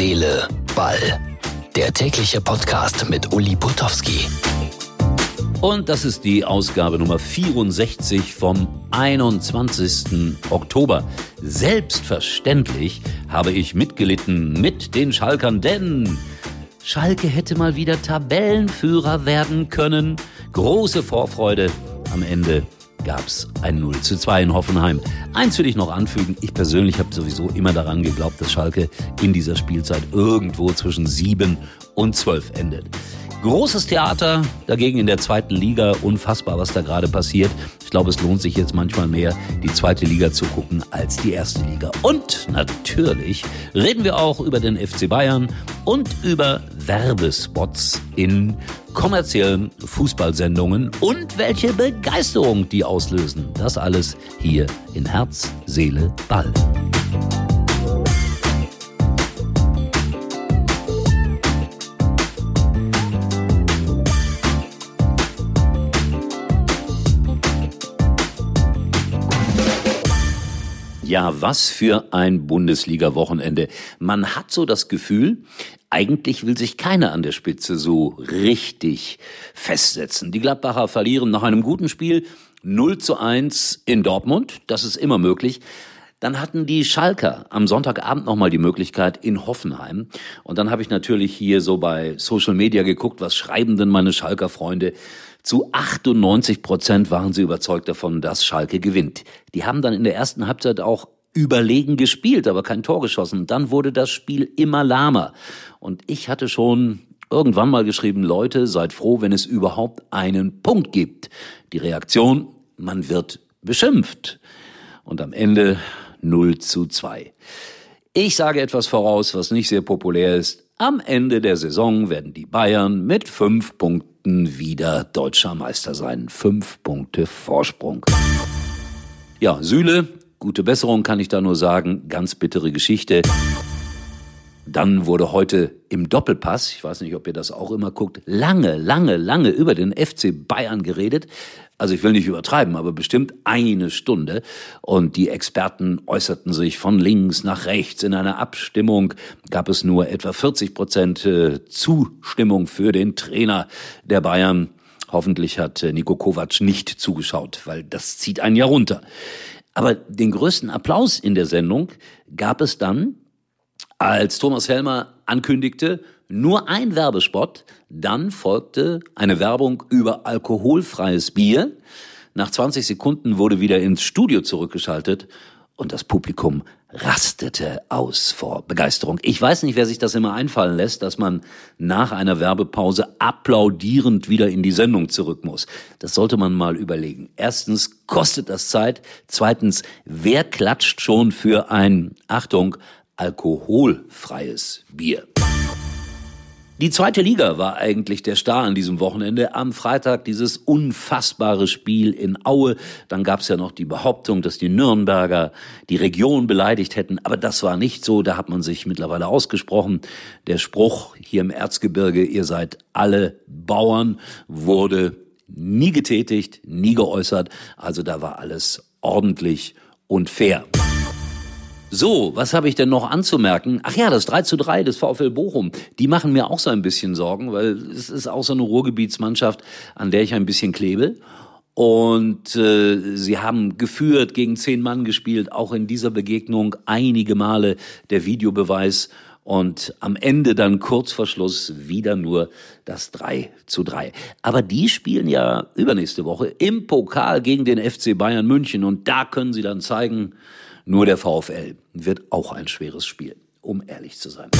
Seele, Ball. Der tägliche Podcast mit Uli Putowski. Und das ist die Ausgabe Nummer 64 vom 21. Oktober. Selbstverständlich habe ich mitgelitten mit den Schalkern, denn Schalke hätte mal wieder Tabellenführer werden können. Große Vorfreude am Ende gab's ein 0 zu 2 in Hoffenheim. Eins will ich noch anfügen. Ich persönlich habe sowieso immer daran geglaubt, dass Schalke in dieser Spielzeit irgendwo zwischen 7 und 12 endet. Großes Theater dagegen in der zweiten Liga. Unfassbar, was da gerade passiert. Ich glaube, es lohnt sich jetzt manchmal mehr, die zweite Liga zu gucken als die erste Liga. Und natürlich reden wir auch über den FC Bayern und über Werbespots in kommerziellen Fußballsendungen und welche Begeisterung die auslösen. Das alles hier in Herz, Seele, Ball. Ja, was für ein Bundesliga-Wochenende. Man hat so das Gefühl, eigentlich will sich keiner an der Spitze so richtig festsetzen. Die Gladbacher verlieren nach einem guten Spiel 0 zu 1 in Dortmund. Das ist immer möglich. Dann hatten die Schalker am Sonntagabend nochmal die Möglichkeit in Hoffenheim. Und dann habe ich natürlich hier so bei Social Media geguckt, was schreiben denn meine Schalker Freunde? Zu 98 Prozent waren sie überzeugt davon, dass Schalke gewinnt. Die haben dann in der ersten Halbzeit auch überlegen gespielt, aber kein Tor geschossen. Dann wurde das Spiel immer lahmer. Und ich hatte schon irgendwann mal geschrieben, Leute, seid froh, wenn es überhaupt einen Punkt gibt. Die Reaktion, man wird beschimpft. Und am Ende 0 zu 2. Ich sage etwas voraus, was nicht sehr populär ist. Am Ende der Saison werden die Bayern mit fünf Punkten wieder deutscher Meister sein. Fünf Punkte Vorsprung. Ja, Süle, gute Besserung kann ich da nur sagen. Ganz bittere Geschichte. Dann wurde heute im Doppelpass, ich weiß nicht, ob ihr das auch immer guckt, lange, lange, lange über den FC Bayern geredet. Also ich will nicht übertreiben, aber bestimmt eine Stunde. Und die Experten äußerten sich von links nach rechts. In einer Abstimmung gab es nur etwa 40 Prozent äh, Zustimmung für den Trainer der Bayern. Hoffentlich hat äh, Nico Kovac nicht zugeschaut, weil das zieht einen ja runter. Aber den größten Applaus in der Sendung gab es dann als Thomas Helmer ankündigte, nur ein Werbespot, dann folgte eine Werbung über alkoholfreies Bier. Nach 20 Sekunden wurde wieder ins Studio zurückgeschaltet und das Publikum rastete aus vor Begeisterung. Ich weiß nicht, wer sich das immer einfallen lässt, dass man nach einer Werbepause applaudierend wieder in die Sendung zurück muss. Das sollte man mal überlegen. Erstens kostet das Zeit. Zweitens, wer klatscht schon für ein, Achtung, alkoholfreies Bier. Die zweite Liga war eigentlich der Star an diesem Wochenende. Am Freitag dieses unfassbare Spiel in Aue. Dann gab es ja noch die Behauptung, dass die Nürnberger die Region beleidigt hätten. Aber das war nicht so. Da hat man sich mittlerweile ausgesprochen. Der Spruch hier im Erzgebirge, ihr seid alle Bauern, wurde nie getätigt, nie geäußert. Also da war alles ordentlich und fair. So, was habe ich denn noch anzumerken? Ach ja, das 3 zu 3 des VfL Bochum. Die machen mir auch so ein bisschen Sorgen, weil es ist auch so eine Ruhrgebietsmannschaft, an der ich ein bisschen klebe. Und äh, sie haben geführt, gegen zehn Mann gespielt, auch in dieser Begegnung einige Male der Videobeweis. Und am Ende dann kurz vor Schluss wieder nur das 3 zu 3. Aber die spielen ja übernächste Woche im Pokal gegen den FC Bayern München. Und da können sie dann zeigen, nur der VfL wird auch ein schweres Spiel, um ehrlich zu sein.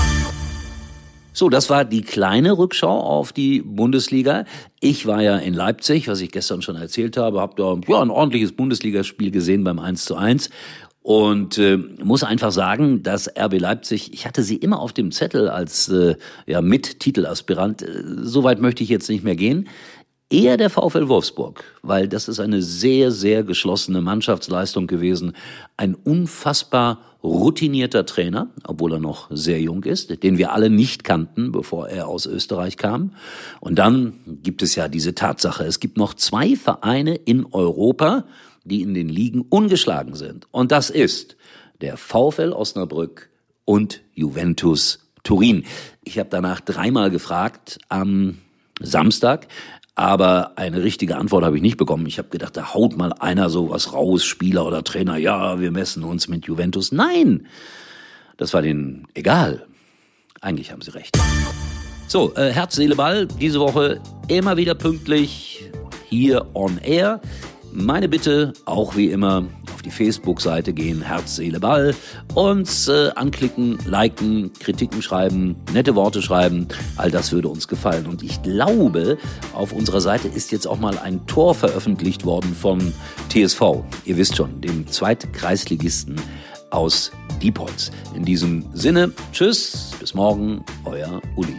So, das war die kleine Rückschau auf die Bundesliga. Ich war ja in Leipzig, was ich gestern schon erzählt habe, habe da ja, ein ordentliches Bundesligaspiel gesehen beim 1 zu 1 und äh, muss einfach sagen, dass RB Leipzig, ich hatte sie immer auf dem Zettel als äh, ja, Mit-Titelaspirant, äh, so weit möchte ich jetzt nicht mehr gehen eher der VfL Wolfsburg, weil das ist eine sehr, sehr geschlossene Mannschaftsleistung gewesen. Ein unfassbar routinierter Trainer, obwohl er noch sehr jung ist, den wir alle nicht kannten, bevor er aus Österreich kam. Und dann gibt es ja diese Tatsache, es gibt noch zwei Vereine in Europa, die in den Ligen ungeschlagen sind. Und das ist der VfL Osnabrück und Juventus Turin. Ich habe danach dreimal gefragt am Samstag, aber eine richtige Antwort habe ich nicht bekommen. Ich habe gedacht, da haut mal einer sowas raus, Spieler oder Trainer, ja, wir messen uns mit Juventus. Nein, das war denen egal. Eigentlich haben sie recht. So, äh, Herz, Seele, Ball, diese Woche immer wieder pünktlich hier on air. Meine Bitte, auch wie immer, auf die Facebook-Seite gehen, Herz, Seele, Ball, uns äh, anklicken, liken, Kritiken schreiben, nette Worte schreiben, all das würde uns gefallen. Und ich glaube, auf unserer Seite ist jetzt auch mal ein Tor veröffentlicht worden vom TSV. Ihr wisst schon, dem Zweitkreisligisten aus Diepholz. In diesem Sinne, tschüss, bis morgen, euer Uli.